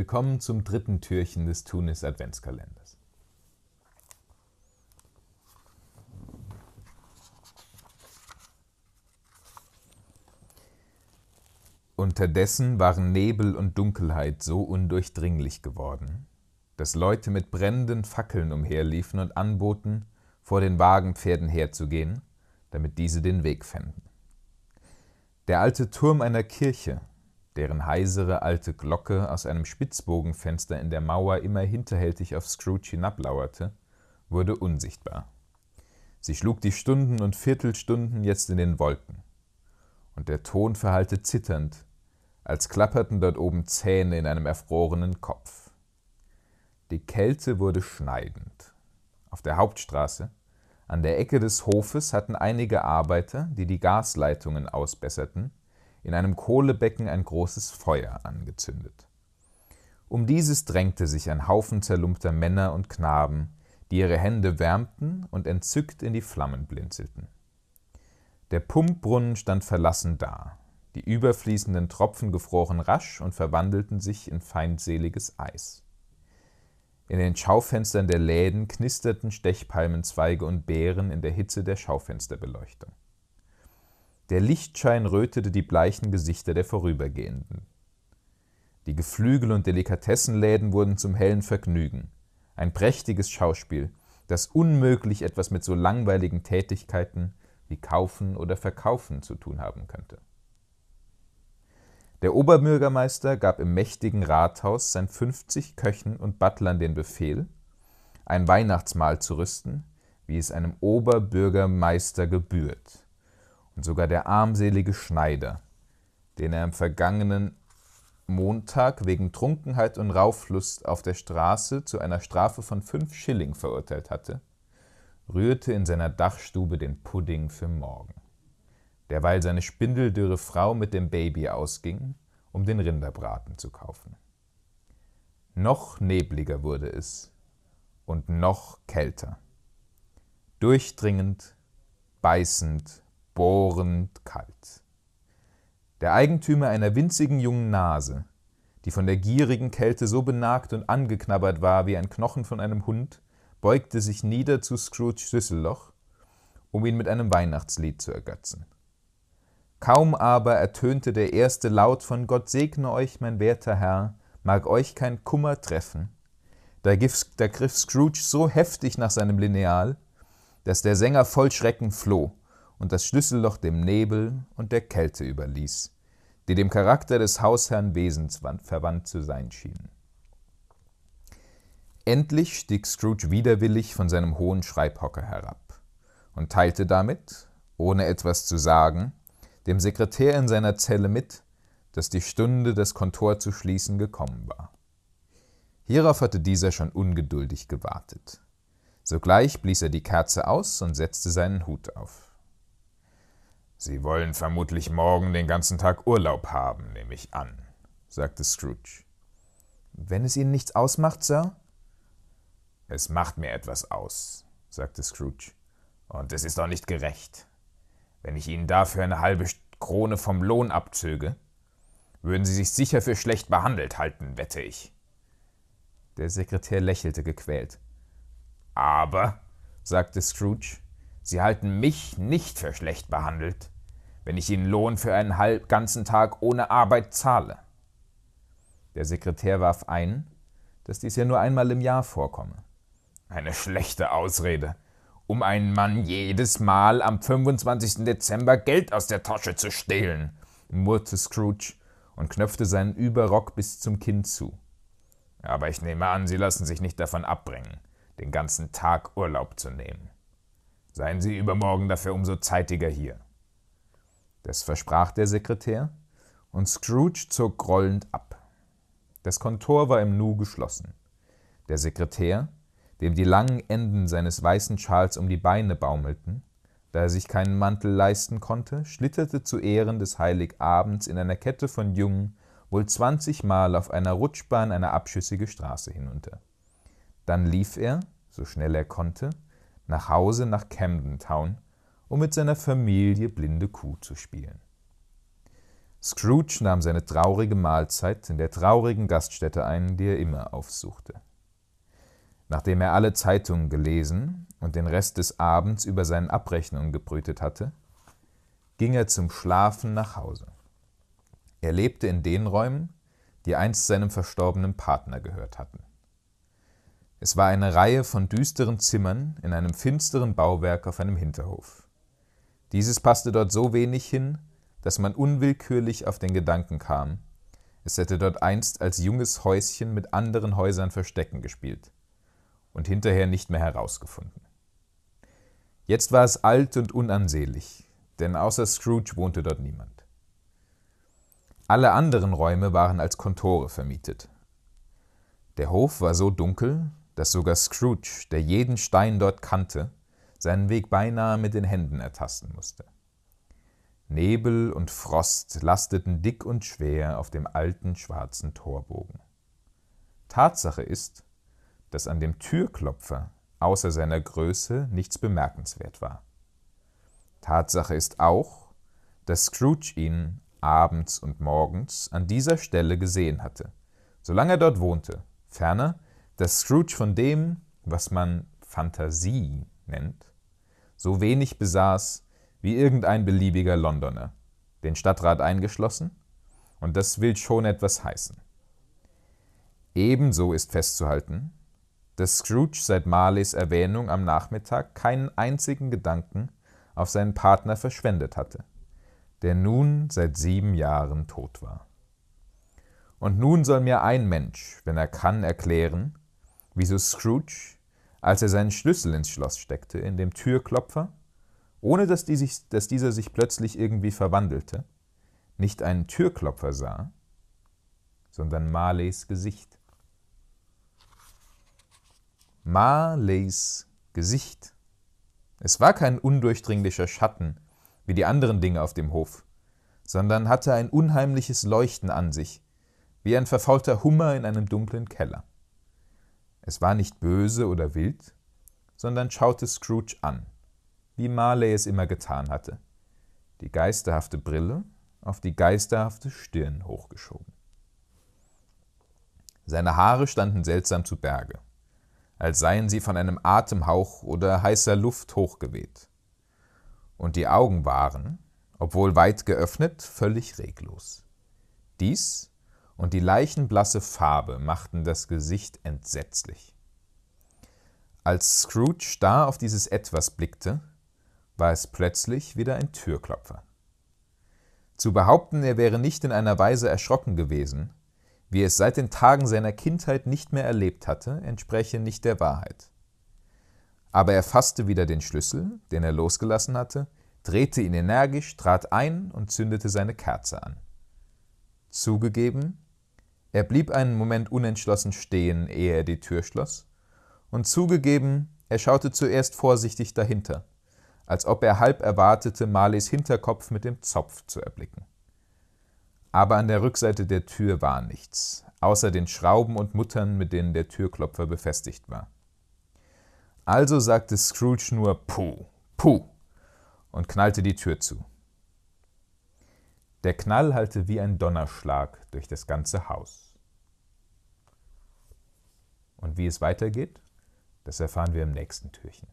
Willkommen zum dritten Türchen des Tunis Adventskalenders. Unterdessen waren Nebel und Dunkelheit so undurchdringlich geworden, dass Leute mit brennenden Fackeln umherliefen und anboten, vor den Wagenpferden herzugehen, damit diese den Weg fänden. Der alte Turm einer Kirche, deren heisere alte Glocke aus einem Spitzbogenfenster in der Mauer immer hinterhältig auf Scrooge hinablauerte, wurde unsichtbar. Sie schlug die Stunden und Viertelstunden jetzt in den Wolken, und der Ton verhallte zitternd, als klapperten dort oben Zähne in einem erfrorenen Kopf. Die Kälte wurde schneidend. Auf der Hauptstraße, an der Ecke des Hofes, hatten einige Arbeiter, die die Gasleitungen ausbesserten, in einem Kohlebecken ein großes Feuer angezündet. Um dieses drängte sich ein Haufen zerlumpter Männer und Knaben, die ihre Hände wärmten und entzückt in die Flammen blinzelten. Der Pumpbrunnen stand verlassen da. Die überfließenden Tropfen gefroren rasch und verwandelten sich in feindseliges Eis. In den Schaufenstern der Läden knisterten Stechpalmenzweige und Beeren in der Hitze der Schaufensterbeleuchtung. Der Lichtschein rötete die bleichen Gesichter der Vorübergehenden. Die Geflügel- und Delikatessenläden wurden zum hellen Vergnügen. Ein prächtiges Schauspiel, das unmöglich etwas mit so langweiligen Tätigkeiten wie Kaufen oder Verkaufen zu tun haben könnte. Der Oberbürgermeister gab im mächtigen Rathaus seinen 50 Köchen und Butlern den Befehl, ein Weihnachtsmahl zu rüsten, wie es einem Oberbürgermeister gebührt sogar der armselige Schneider, den er am vergangenen Montag wegen Trunkenheit und Rauflust auf der Straße zu einer Strafe von fünf Schilling verurteilt hatte, rührte in seiner Dachstube den Pudding für morgen, derweil seine spindeldürre Frau mit dem Baby ausging, um den Rinderbraten zu kaufen. Noch nebliger wurde es und noch kälter. Durchdringend, beißend, bohrend kalt. Der Eigentümer einer winzigen jungen Nase, die von der gierigen Kälte so benagt und angeknabbert war wie ein Knochen von einem Hund, beugte sich nieder zu Scrooge Schlüsselloch, um ihn mit einem Weihnachtslied zu ergötzen. Kaum aber ertönte der erste Laut von Gott segne euch, mein werter Herr, mag euch kein Kummer treffen, da, griff Scrooge so heftig nach seinem Lineal, dass der Sänger voll Schrecken floh und das Schlüsselloch dem Nebel und der Kälte überließ, die dem Charakter des Hausherrn wesensverwandt zu sein schienen. Endlich stieg Scrooge widerwillig von seinem hohen Schreibhocker herab und teilte damit, ohne etwas zu sagen, dem Sekretär in seiner Zelle mit, dass die Stunde, das Kontor zu schließen, gekommen war. Hierauf hatte dieser schon ungeduldig gewartet. Sogleich blies er die Kerze aus und setzte seinen Hut auf. Sie wollen vermutlich morgen den ganzen Tag Urlaub haben, nehme ich an, sagte Scrooge. Wenn es Ihnen nichts ausmacht, Sir? Es macht mir etwas aus, sagte Scrooge. Und es ist auch nicht gerecht. Wenn ich Ihnen dafür eine halbe Krone vom Lohn abzöge, würden Sie sich sicher für schlecht behandelt halten, wette ich. Der Sekretär lächelte gequält. Aber, sagte Scrooge, Sie halten mich nicht für schlecht behandelt, wenn ich Ihnen Lohn für einen halb ganzen Tag ohne Arbeit zahle. Der Sekretär warf ein, dass dies ja nur einmal im Jahr vorkomme. Eine schlechte Ausrede, um einen Mann jedes Mal am 25. Dezember Geld aus der Tasche zu stehlen, murrte Scrooge und knöpfte seinen Überrock bis zum Kinn zu. Aber ich nehme an, Sie lassen sich nicht davon abbringen, den ganzen Tag Urlaub zu nehmen. Seien Sie übermorgen dafür umso zeitiger hier. Das versprach der Sekretär, und Scrooge zog grollend ab. Das Kontor war im Nu geschlossen. Der Sekretär, dem die langen Enden seines weißen Schals um die Beine baumelten, da er sich keinen Mantel leisten konnte, schlitterte zu Ehren des Heiligabends in einer Kette von Jungen wohl zwanzigmal auf einer Rutschbahn eine abschüssige Straße hinunter. Dann lief er, so schnell er konnte, nach Hause nach Camden Town, um mit seiner Familie blinde Kuh zu spielen. Scrooge nahm seine traurige Mahlzeit in der traurigen Gaststätte ein, die er immer aufsuchte. Nachdem er alle Zeitungen gelesen und den Rest des Abends über seinen Abrechnungen gebrütet hatte, ging er zum Schlafen nach Hause. Er lebte in den Räumen, die einst seinem verstorbenen Partner gehört hatten. Es war eine Reihe von düsteren Zimmern in einem finsteren Bauwerk auf einem Hinterhof. Dieses passte dort so wenig hin, dass man unwillkürlich auf den Gedanken kam, es hätte dort einst als junges Häuschen mit anderen Häusern Verstecken gespielt und hinterher nicht mehr herausgefunden. Jetzt war es alt und unansehlich, denn außer Scrooge wohnte dort niemand. Alle anderen Räume waren als Kontore vermietet. Der Hof war so dunkel, dass sogar Scrooge, der jeden Stein dort kannte, seinen Weg beinahe mit den Händen ertasten musste. Nebel und Frost lasteten dick und schwer auf dem alten schwarzen Torbogen. Tatsache ist, dass an dem Türklopfer außer seiner Größe nichts bemerkenswert war. Tatsache ist auch, dass Scrooge ihn abends und morgens an dieser Stelle gesehen hatte, solange er dort wohnte. Ferner, dass Scrooge von dem, was man Fantasie nennt, so wenig besaß, wie irgendein beliebiger Londoner, den Stadtrat eingeschlossen, und das will schon etwas heißen. Ebenso ist festzuhalten, dass Scrooge seit Marleys Erwähnung am Nachmittag keinen einzigen Gedanken auf seinen Partner verschwendet hatte, der nun seit sieben Jahren tot war. Und nun soll mir ein Mensch, wenn er kann, erklären, wieso Scrooge, als er seinen Schlüssel ins Schloss steckte, in dem Türklopfer ohne dass, die sich, dass dieser sich plötzlich irgendwie verwandelte, nicht einen Türklopfer sah, sondern Marleys Gesicht. Marleys Gesicht. Es war kein undurchdringlicher Schatten, wie die anderen Dinge auf dem Hof, sondern hatte ein unheimliches Leuchten an sich, wie ein verfaulter Hummer in einem dunklen Keller. Es war nicht böse oder wild, sondern schaute Scrooge an wie Marley es immer getan hatte. Die geisterhafte Brille auf die geisterhafte Stirn hochgeschoben. Seine Haare standen seltsam zu Berge, als seien sie von einem Atemhauch oder heißer Luft hochgeweht. Und die Augen waren, obwohl weit geöffnet, völlig reglos. Dies und die leichenblasse Farbe machten das Gesicht entsetzlich. Als Scrooge starr auf dieses Etwas blickte, war es plötzlich wieder ein Türklopfer. Zu behaupten, er wäre nicht in einer Weise erschrocken gewesen, wie er es seit den Tagen seiner Kindheit nicht mehr erlebt hatte, entspräche nicht der Wahrheit. Aber er fasste wieder den Schlüssel, den er losgelassen hatte, drehte ihn energisch, trat ein und zündete seine Kerze an. Zugegeben, er blieb einen Moment unentschlossen stehen, ehe er die Tür schloss, und zugegeben, er schaute zuerst vorsichtig dahinter, als ob er halb erwartete, Marleys Hinterkopf mit dem Zopf zu erblicken. Aber an der Rückseite der Tür war nichts, außer den Schrauben und Muttern, mit denen der Türklopfer befestigt war. Also sagte Scrooge nur Puh, Puh und knallte die Tür zu. Der Knall hallte wie ein Donnerschlag durch das ganze Haus. Und wie es weitergeht, das erfahren wir im nächsten Türchen.